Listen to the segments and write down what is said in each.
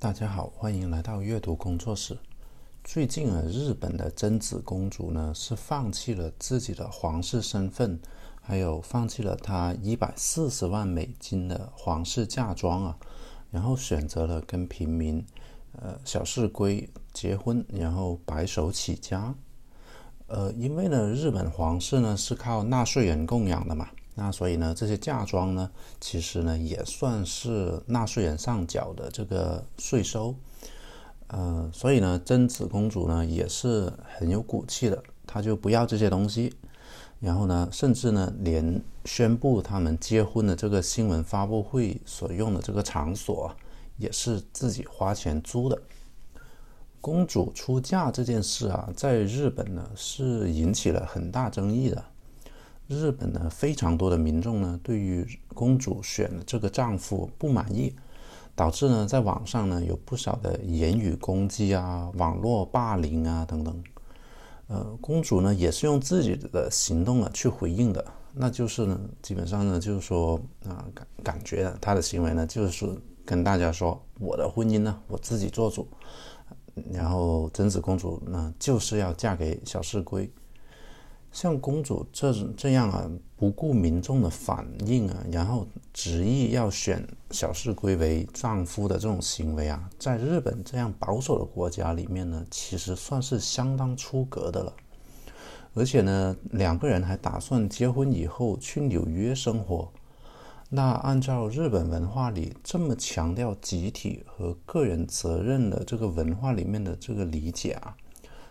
大家好，欢迎来到阅读工作室。最近啊，日本的贞子公主呢是放弃了自己的皇室身份，还有放弃了她一百四十万美金的皇室嫁妆啊，然后选择了跟平民，呃小市龟结婚，然后白手起家。呃，因为呢，日本皇室呢是靠纳税人供养的嘛。那所以呢，这些嫁妆呢，其实呢也算是纳税人上缴的这个税收，呃，所以呢，贞子公主呢也是很有骨气的，她就不要这些东西，然后呢，甚至呢，连宣布他们结婚的这个新闻发布会所用的这个场所，也是自己花钱租的。公主出嫁这件事啊，在日本呢是引起了很大争议的。日本呢，非常多的民众呢，对于公主选的这个丈夫不满意，导致呢，在网上呢有不少的言语攻击啊、网络霸凌啊等等。呃，公主呢也是用自己的行动呢去回应的，那就是呢，基本上呢就是说啊，感感觉她的行为呢就是跟大家说，我的婚姻呢我自己做主，然后贞子公主呢就是要嫁给小市龟。像公主这这样啊，不顾民众的反应啊，然后执意要选小市龟为丈夫的这种行为啊，在日本这样保守的国家里面呢，其实算是相当出格的了。而且呢，两个人还打算结婚以后去纽约生活。那按照日本文化里这么强调集体和个人责任的这个文化里面的这个理解啊。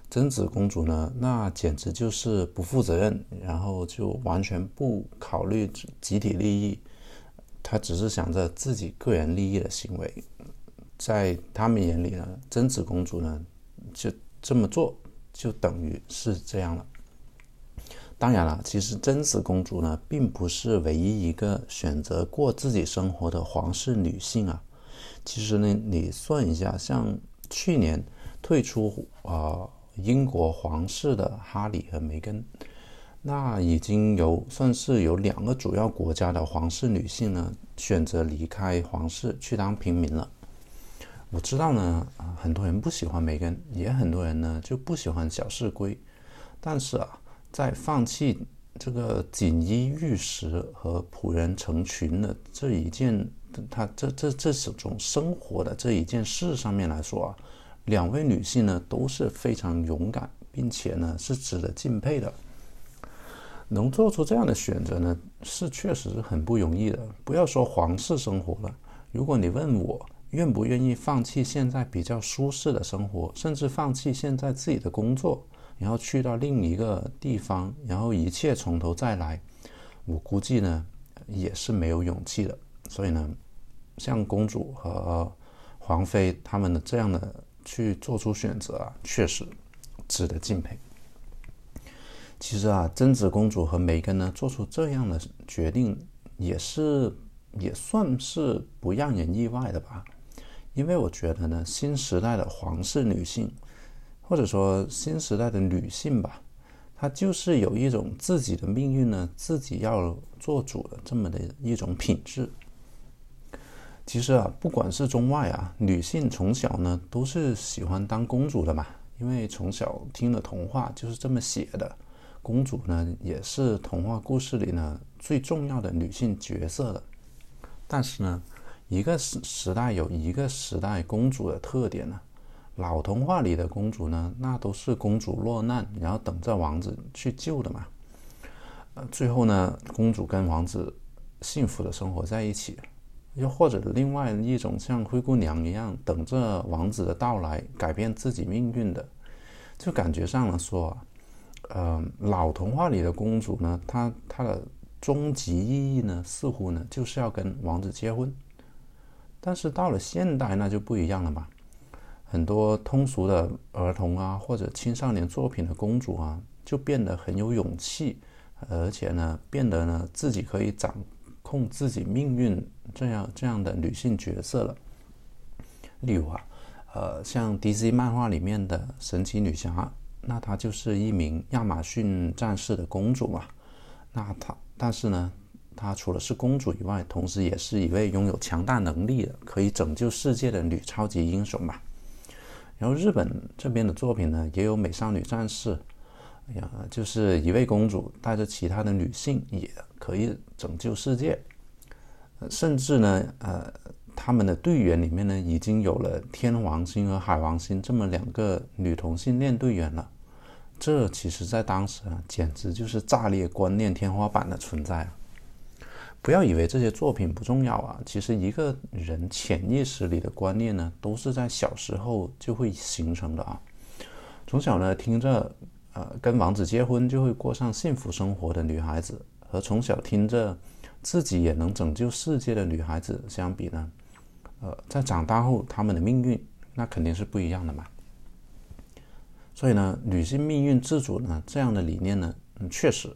贞子公主呢，那简直就是不负责任，然后就完全不考虑集体利益，她只是想着自己个人利益的行为，在他们眼里呢，贞子公主呢就这么做，就等于是这样了。当然了，其实贞子公主呢，并不是唯一一个选择过自己生活的皇室女性啊。其实呢，你算一下，像去年退出啊。英国皇室的哈里和梅根，那已经有算是有两个主要国家的皇室女性呢，选择离开皇室去当平民了。我知道呢，很多人不喜欢梅根，也很多人呢就不喜欢小市龟。但是啊，在放弃这个锦衣玉食和仆人成群的这一件，他这这这种生活的这一件事上面来说啊。两位女性呢都是非常勇敢，并且呢是值得敬佩的。能做出这样的选择呢，是确实是很不容易的。不要说皇室生活了，如果你问我愿不愿意放弃现在比较舒适的生活，甚至放弃现在自己的工作，然后去到另一个地方，然后一切从头再来，我估计呢也是没有勇气的。所以呢，像公主和皇妃他们的这样的。去做出选择啊，确实值得敬佩。其实啊，贞子公主和梅根呢做出这样的决定，也是也算是不让人意外的吧。因为我觉得呢，新时代的皇室女性，或者说新时代的女性吧，她就是有一种自己的命运呢，自己要做主的这么的一种品质。其实啊，不管是中外啊，女性从小呢都是喜欢当公主的嘛，因为从小听的童话就是这么写的。公主呢也是童话故事里呢最重要的女性角色的。但是呢，一个时时代有一个时代公主的特点呢，老童话里的公主呢，那都是公主落难，然后等着王子去救的嘛。呃，最后呢，公主跟王子幸福的生活在一起。又或者另外一种像灰姑娘一样等着王子的到来改变自己命运的，就感觉上来说啊，呃，老童话里的公主呢，她她的终极意义呢，似乎呢就是要跟王子结婚。但是到了现代那就不一样了嘛，很多通俗的儿童啊或者青少年作品的公主啊，就变得很有勇气，而且呢变得呢自己可以掌控自己命运。这样这样的女性角色了，例如啊，呃，像 DC 漫画里面的神奇女侠，那她就是一名亚马逊战士的公主嘛。那她，但是呢，她除了是公主以外，同时也是一位拥有强大能力的、可以拯救世界的女超级英雄吧。然后日本这边的作品呢，也有美少女战士，呀，就是一位公主带着其他的女性也可以拯救世界，甚至呢，呃，他们的队员里面呢，已经有了天王星和海王星这么两个女同性恋队员了。这其实，在当时啊，简直就是炸裂观念天花板的存在啊！不要以为这些作品不重要啊，其实一个人潜意识里的观念呢，都是在小时候就会形成的啊。从小呢，听着呃跟王子结婚就会过上幸福生活的女孩子，和从小听着自己也能拯救世界的女孩子相比呢，呃，在长大后他们的命运那肯定是不一样的嘛。所以呢，女性命运自主呢这样的理念呢，嗯，确实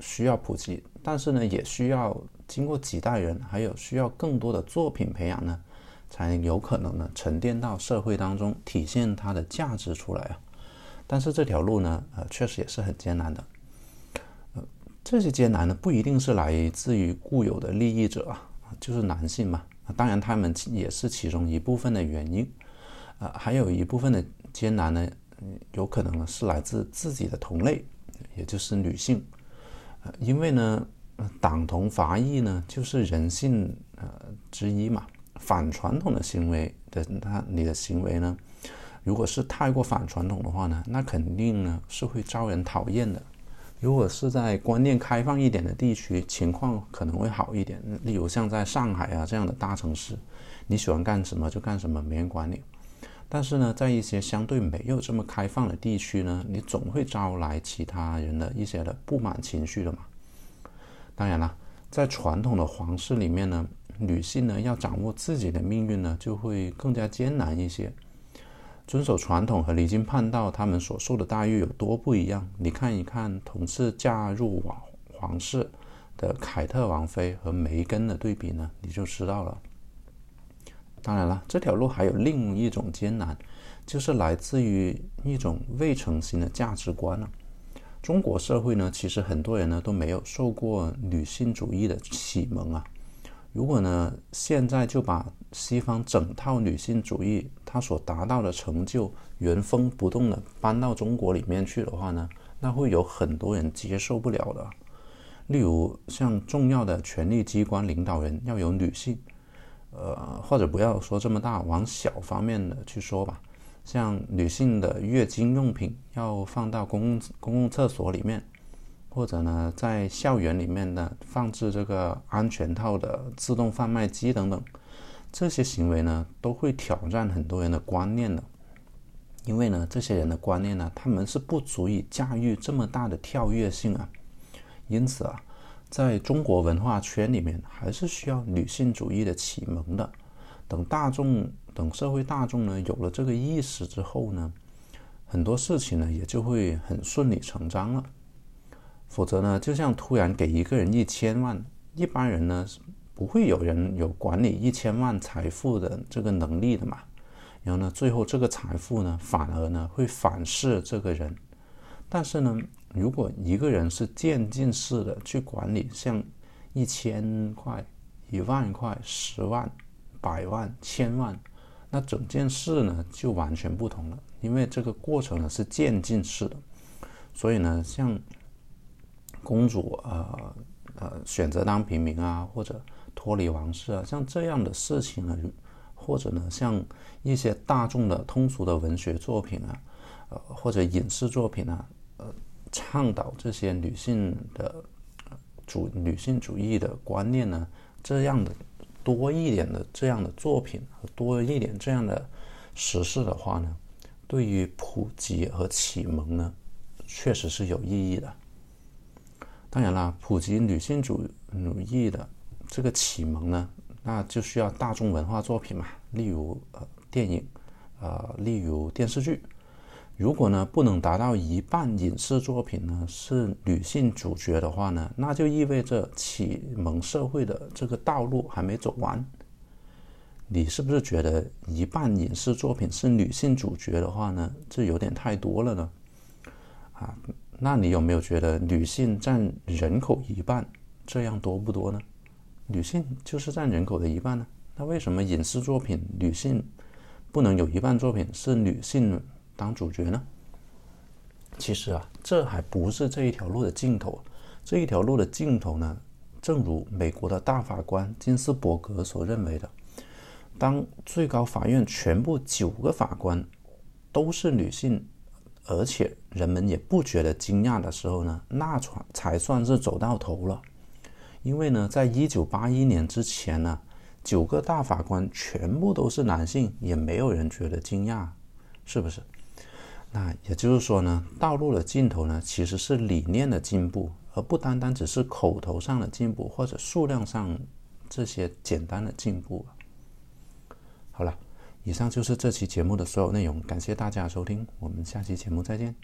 需要普及，但是呢，也需要经过几代人，还有需要更多的作品培养呢，才有可能呢沉淀到社会当中，体现它的价值出来啊。但是这条路呢，呃，确实也是很艰难的。呃，这些艰难呢，不一定是来自于固有的利益者啊，就是男性嘛。当然，他们也是其中一部分的原因。啊，还有一部分的艰难呢。有可能是来自自己的同类，也就是女性，呃，因为呢，党同伐异呢就是人性呃之一嘛。反传统的行为的，那你的行为呢，如果是太过反传统的话呢，那肯定呢是会招人讨厌的。如果是在观念开放一点的地区，情况可能会好一点。例如像在上海啊这样的大城市，你喜欢干什么就干什么，没人管你。但是呢，在一些相对没有这么开放的地区呢，你总会招来其他人的一些的不满情绪的嘛。当然了，在传统的皇室里面呢，女性呢要掌握自己的命运呢，就会更加艰难一些。遵守传统和离经叛道，他们所受的待遇有多不一样？你看一看同是嫁入皇皇室的凯特王妃和梅根的对比呢，你就知道了。当然了，这条路还有另一种艰难，就是来自于一种未成型的价值观了。中国社会呢，其实很多人呢都没有受过女性主义的启蒙啊。如果呢现在就把西方整套女性主义它所达到的成就原封不动的搬到中国里面去的话呢，那会有很多人接受不了的。例如像重要的权力机关领导人要有女性。呃，或者不要说这么大，往小方面的去说吧。像女性的月经用品要放到公共公共厕所里面，或者呢，在校园里面呢放置这个安全套的自动贩卖机等等，这些行为呢都会挑战很多人的观念的。因为呢，这些人的观念呢，他们是不足以驾驭这么大的跳跃性啊。因此啊。在中国文化圈里面，还是需要女性主义的启蒙的。等大众、等社会大众呢有了这个意识之后呢，很多事情呢也就会很顺理成章了。否则呢，就像突然给一个人一千万，一般人呢是不会有人有管理一千万财富的这个能力的嘛。然后呢，最后这个财富呢，反而呢会反噬这个人。但是呢。如果一个人是渐进式的去管理，像一千块、一万块、十万、百万、千万，那整件事呢就完全不同了。因为这个过程呢是渐进式的，所以呢，像公主呃呃选择当平民啊，或者脱离王室啊，像这样的事情呢，或者呢像一些大众的通俗的文学作品啊，呃或者影视作品啊。呃倡导这些女性的主女性主义的观念呢，这样的多一点的这样的作品和多一点这样的实事的话呢，对于普及和启蒙呢，确实是有意义的。当然啦，普及女性主义的这个启蒙呢，那就需要大众文化作品嘛，例如呃电影，呃例如电视剧。如果呢不能达到一半影视作品呢是女性主角的话呢，那就意味着启蒙社会的这个道路还没走完。你是不是觉得一半影视作品是女性主角的话呢，这有点太多了呢？啊，那你有没有觉得女性占人口一半，这样多不多呢？女性就是占人口的一半呢。那为什么影视作品女性不能有一半作品是女性当主角呢？其实啊，这还不是这一条路的尽头。这一条路的尽头呢，正如美国的大法官金斯伯格所认为的，当最高法院全部九个法官都是女性，而且人们也不觉得惊讶的时候呢，那才才算是走到头了。因为呢，在一九八一年之前呢，九个大法官全部都是男性，也没有人觉得惊讶，是不是？那也就是说呢，道路的尽头呢，其实是理念的进步，而不单单只是口头上的进步或者数量上这些简单的进步。好了，以上就是这期节目的所有内容，感谢大家收听，我们下期节目再见。